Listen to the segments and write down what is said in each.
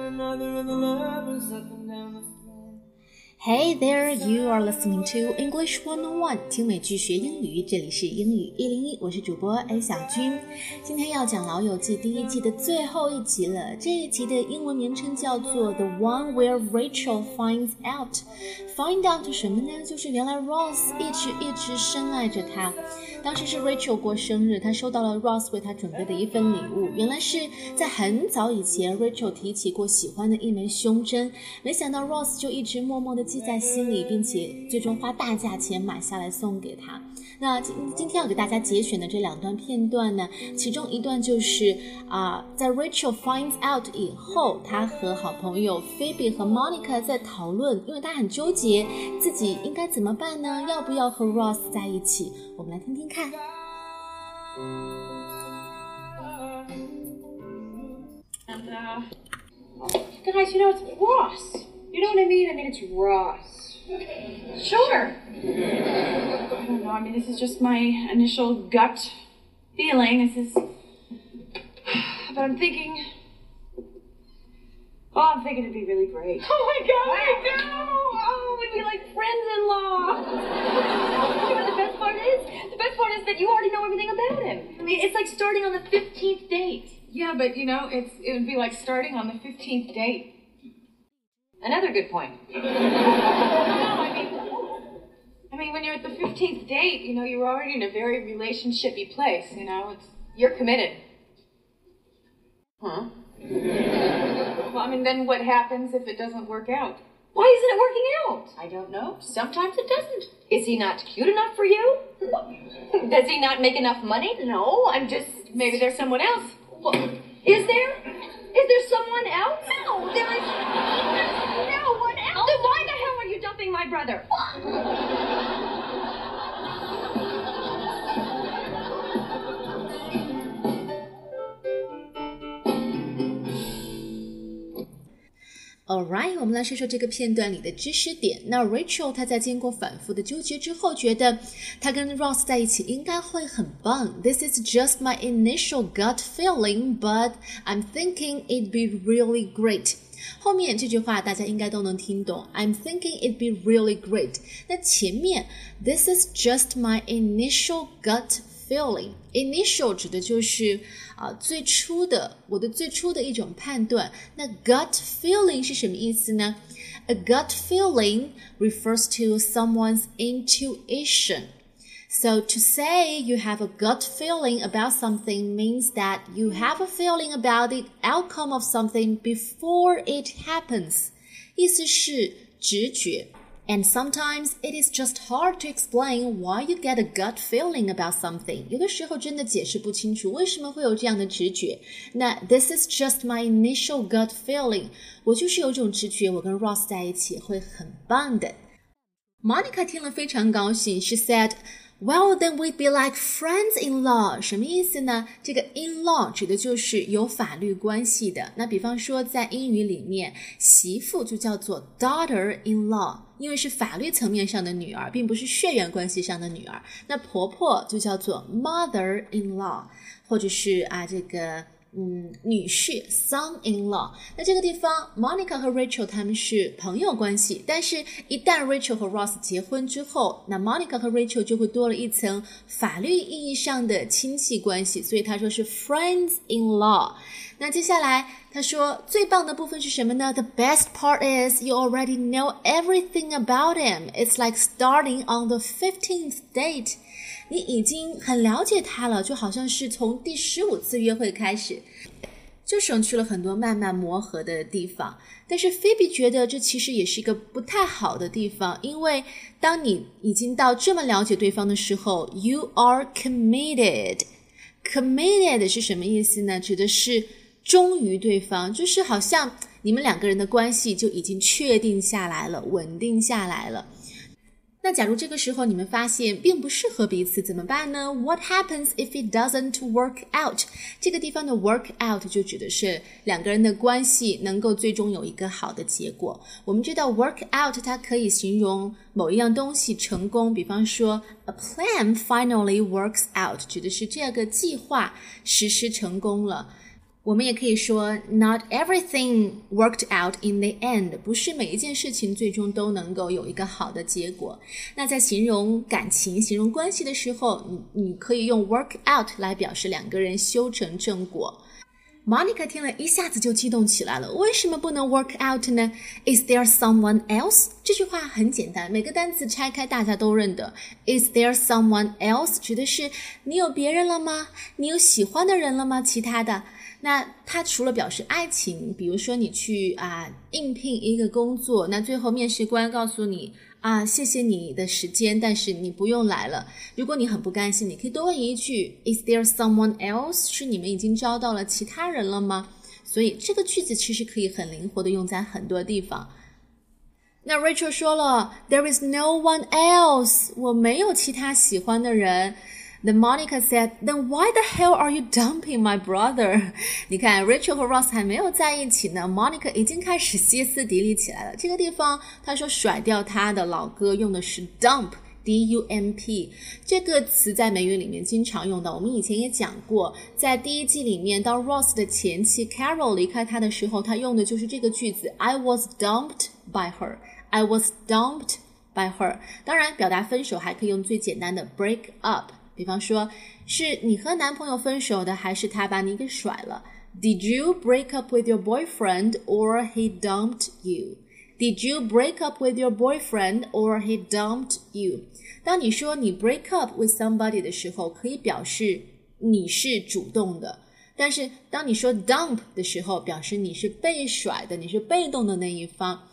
another of the lovers up and down the Hey there, you are listening to English One on One，听美剧学英语，这里是英语一零一，我是主播 A 小军。今天要讲《老友记》第一季的最后一集了，这一集的英文名称叫做 The One Where Rachel Finds Out。Find out 什么呢？就是原来 Ross 一直一直深爱着她。 当时是 Rachel 过生日，她收到了 Ross 为她准备的一份礼物。原来是在很早以前，Rachel 提起过喜欢的一枚胸针，没想到 Ross 就一直默默地记在心里，并且最终花大价钱买下来送给她。那今今天要给大家节选的这两段片段呢，其中一段就是啊，在 Rachel finds out 以后，她和好朋友 Phoebe 和 Monica 在讨论，因为她很纠结自己应该怎么办呢？要不要和 Ross 在一起？我们来听听看。And, uh, guys, you know, it's Ross. You know what I mean? I mean, it's Ross. Sure. I don't know. I mean, this is just my initial gut feeling. This is. But I'm thinking. Oh, I'm thinking it'd be really great. Oh my god, I do! Oh, we'd be like friends-in-law. you know what the best part is? The best part is that you already know everything about him. I mean, it's like starting on the 15th date. Yeah, but you know, it's it would be like starting on the fifteenth date. Another good point. No, I mean, I mean, when you're at the fifteenth date, you know, you're already in a very relationshipy place. You know, it's You're committed. Huh? well, I mean, then what happens if it doesn't work out? Why isn't it working out? I don't know. Sometimes it doesn't. Is he not cute enough for you? Does he not make enough money? No, I'm just. Maybe there's someone else. Well, is there? Is there someone else? No, there is. No one else. Then why the hell are you dumping my brother? Alright，我们来说说这个片段里的知识点。那 Rachel 她在经过反复的纠结之后，觉得她跟 Ross 在一起应该会很棒。This is just my initial gut feeling, but I'm thinking it'd be really great. 后面这句话大家应该都能听懂。I'm thinking it'd be really great. 那前面 This is just my initial gut feeling. Initial 指的就是啊、最初的我的最初的一种判断。那 gut feeling 是什么意思呢？A gut feeling refers to someone's intuition. So to say you have a gut feeling about something means that you have a feeling about the outcome of something before it happens. 意思是直觉。 And sometimes it is just hard to explain why you get a gut feeling about something. 有的时候真的解释不清楚为什么会有这样的直觉。那 This is just my initial gut feeling. 我就是有种直觉，我跟 Ross 在一起会很棒的。Monica 听了非常高兴，She said. Well, then we'd be like friends-in-law，什么意思呢？这个 in-law 指的就是有法律关系的。那比方说，在英语里面，媳妇就叫做 daughter-in-law，因为是法律层面上的女儿，并不是血缘关系上的女儿。那婆婆就叫做 mother-in-law，或者是啊这个。嗯，女婿 son-in-law。那这个地方，Monica 和 Rachel 他们是朋友关系，但是，一旦 Rachel 和 Ross 结婚之后，那 Monica 和 Rachel 就会多了一层法律意义上的亲戚关系，所以他说是 friends-in-law。那接下来他说最棒的部分是什么呢？The best part is you already know everything about him. It's like starting on the fifteenth date. 你已经很了解他了，就好像是从第十五次约会开始，就省去了很多慢慢磨合的地方。但是菲比觉得这其实也是一个不太好的地方，因为当你已经到这么了解对方的时候，you are committed。committed 是什么意思呢？指的是忠于对方，就是好像你们两个人的关系就已经确定下来了，稳定下来了。那假如这个时候你们发现并不适合彼此，怎么办呢？What happens if it doesn't work out？这个地方的 work out 就指的是两个人的关系能够最终有一个好的结果。我们知道 work out 它可以形容某一样东西成功，比方说 a plan finally works out，指的是这个计划实施成功了。我们也可以说，Not everything worked out in the end，不是每一件事情最终都能够有一个好的结果。那在形容感情、形容关系的时候，你你可以用 work out 来表示两个人修成正果。Monica 听了一下子就激动起来了，为什么不能 work out 呢？Is there someone else？这句话很简单，每个单词拆开大家都认得。Is there someone else？指的是你有别人了吗？你有喜欢的人了吗？其他的。那它除了表示爱情，比如说你去啊应聘一个工作，那最后面试官告诉你啊谢谢你的时间，但是你不用来了。如果你很不甘心，你可以多问一句：Is there someone else？是你们已经招到了其他人了吗？所以这个句子其实可以很灵活的用在很多地方。那 Rachel 说了：There is no one else，我没有其他喜欢的人。The Monica said, "Then why the hell are you dumping my brother?" 你看，Rachel 和 Ross 还没有在一起呢，Monica 已经开始歇斯底里起来了。这个地方，他说甩掉他的老哥，用的是 dump，d u m p 这个词在美语里面经常用到。我们以前也讲过，在第一季里面，当 Ross 的前妻 Carol 离开他的时候，他用的就是这个句子：I was dumped by her. I was dumped by her. 当然，表达分手还可以用最简单的 break up。比方说，是你和男朋友分手的，还是他把你给甩了？Did you break up with your boyfriend or he dumped you? Did you break up with your boyfriend or he dumped you? 当你说你 break up with somebody 的时候，可以表示你是主动的；但是当你说 dump 的时候，表示你是被甩的，你是被动的那一方。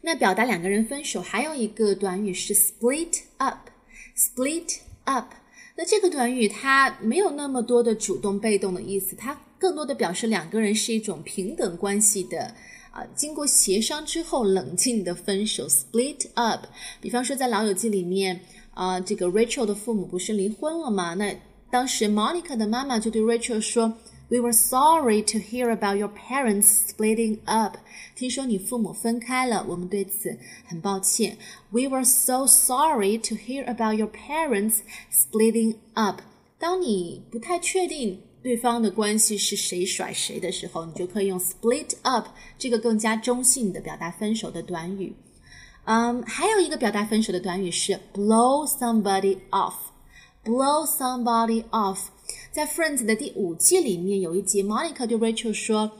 那表达两个人分手还有一个短语是 split up，split up。 那这个短语它没有那么多的主动被动的意思，它更多的表示两个人是一种平等关系的啊，经过协商之后冷静的分手，split up。比方说在《老友记》里面啊，这个 Rachel 的父母不是离婚了吗？那当时 Monica 的妈妈就对 Rachel 说。We were sorry to hear about your parents splitting up. 听说你父母分开了，我们对此很抱歉。We were so sorry to hear about your parents splitting up. 当你不太确定对方的关系是谁甩谁的时候，你就可以用 split up 这个更加中性的表达分手的短语。嗯，还有一个表达分手的短语是 blow somebody off. Blow somebody off. 在 Friends 的第五季里面有一集，Monica 对 Rachel 说：“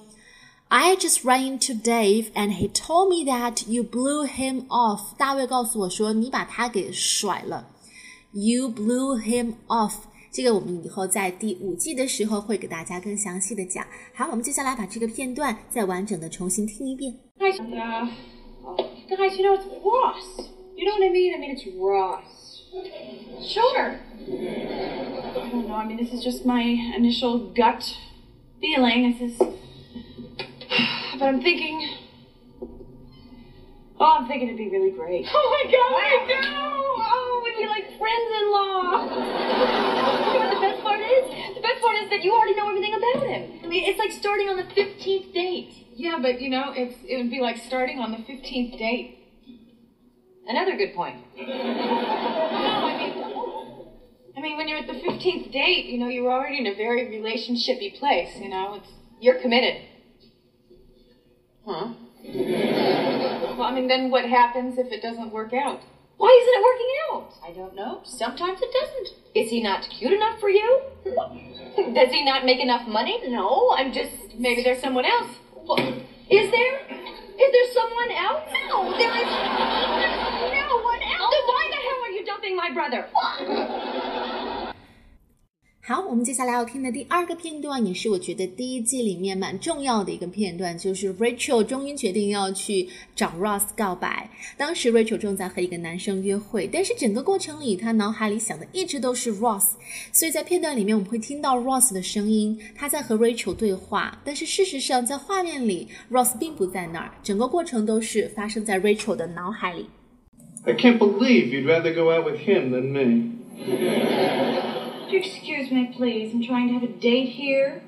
I just ran into Dave and he told me that you blew him off。”大卫告诉我说你把他给甩了，You blew him off。这个我们以后在第五季的时候会给大家更详细的讲。好，我们接下来把这个片段再完整的重新听一遍。Guys, uh, guys, you know it's Ross. You know what I mean? I mean it's Ross. Sure. I don't know. I mean, this is just my initial gut feeling. This is. But I'm thinking. Oh, I'm thinking it'd be really great. Oh my god, I know! Oh, we'd be like friends-in-law. you know what the best part is? The best part is that you already know everything about him. I mean, it's like starting on the 15th date. Yeah, but you know, it's it would be like starting on the 15th date. Another good point. I mean, when you're at the 15th date, you know, you're already in a very relationshipy place, you know, it's, You're committed. huh? Well, I mean, then what happens if it doesn't work out? Why isn't it working out? I don't know. Sometimes it doesn't. Is he not cute enough for you? Does he not make enough money? No, I'm just, maybe there's someone else. Well, is there? Is there someone else? No, there is. There's no one else. Then why the hell are you dumping my brother? 好，我们接下来要听的第二个片段，也是我觉得第一季里面蛮重要的一个片段，就是 Rachel 终于决定要去找 Ross 告白。当时 Rachel 正在和一个男生约会，但是整个过程里，她脑海里想的一直都是 Ross。所以在片段里面，我们会听到 Ross 的声音，他在和 Rachel 对话。但是事实上，在画面里，Ross 并不在那儿，整个过程都是发生在 Rachel 的脑海里。I can't believe you'd rather go out with him than me. Would you excuse me, please? I'm trying to have a date here.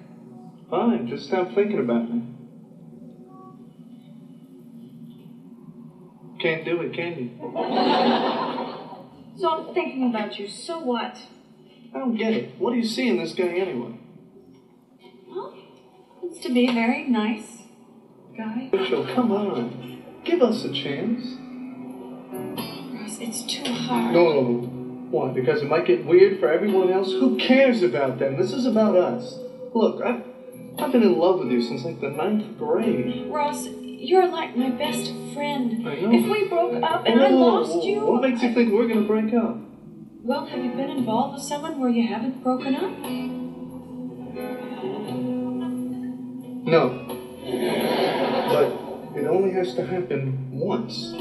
Fine, just stop thinking about me. Can't do it, can you? So I'm thinking about you. So what? I don't get it. What do you see in this guy anyway? Well, seems to be a very nice guy. Rachel, come on. Give us a chance. Ross, it's too hard. No, Why? Because it might get weird for everyone else? Who cares about them? This is about us. Look, I've, I've been in love with you since like the ninth grade. Ross, you're like my best friend. I know. If we broke up and I lost you. What makes you think we're gonna break up? Well, have you been involved with someone where you haven't broken up? No. But it only has to happen once.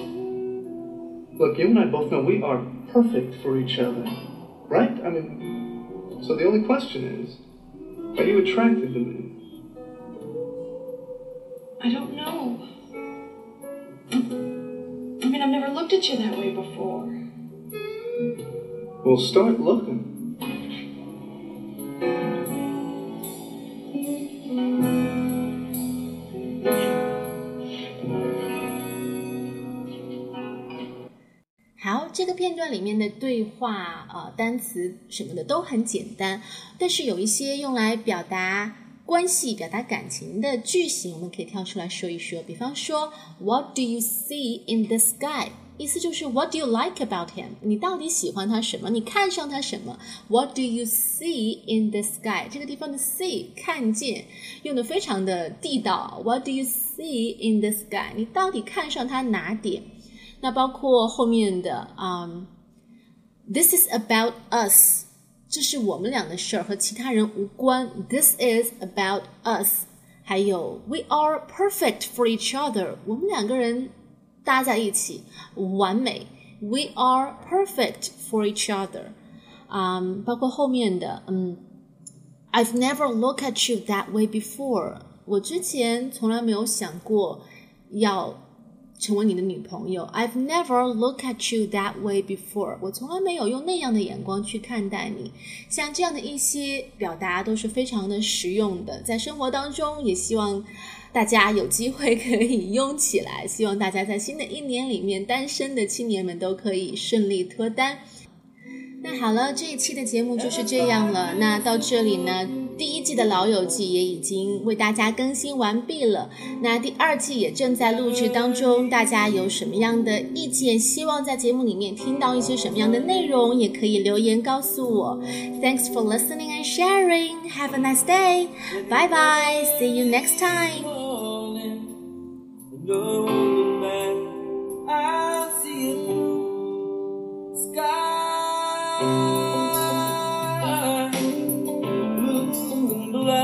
Look, you and I both know we are perfect for each other. Right? I mean, so the only question is are you attracted to me? I don't know. I mean, I've never looked at you that way before. Well, start looking. 对话、呃单词什么的都很简单，但是有一些用来表达关系、表达感情的句型，我们可以跳出来说一说。比方说，What do you see in the sky？意思就是 What do you like about him？你到底喜欢他什么？你看上他什么？What do you see in the sky？这个地方的 see 看见用的非常的地道。What do you see in the sky？你到底看上他哪点？那包括后面的，嗯、t h i s is about us，这是我们俩的事儿，和其他人无关。This is about us。还有，We are perfect for each other，我们两个人搭在一起完美。We are perfect for each other。嗯，包括后面的，嗯，I've never looked at you that way before。我之前从来没有想过要。 成为你的女朋友，I've never looked at you that way before。我从来没有用那样的眼光去看待你。像这样的一些表达都是非常的实用的，在生活当中也希望大家有机会可以用起来。希望大家在新的一年里面，单身的青年们都可以顺利脱单。那好了，这一期的节目就是这样了。那到这里呢，第一季的《老友记》也已经为大家更新完毕了。那第二季也正在录制当中，大家有什么样的意见？希望在节目里面听到一些什么样的内容，也可以留言告诉我。Thanks for listening and sharing. Have a nice day. Bye bye. See you next time. blood.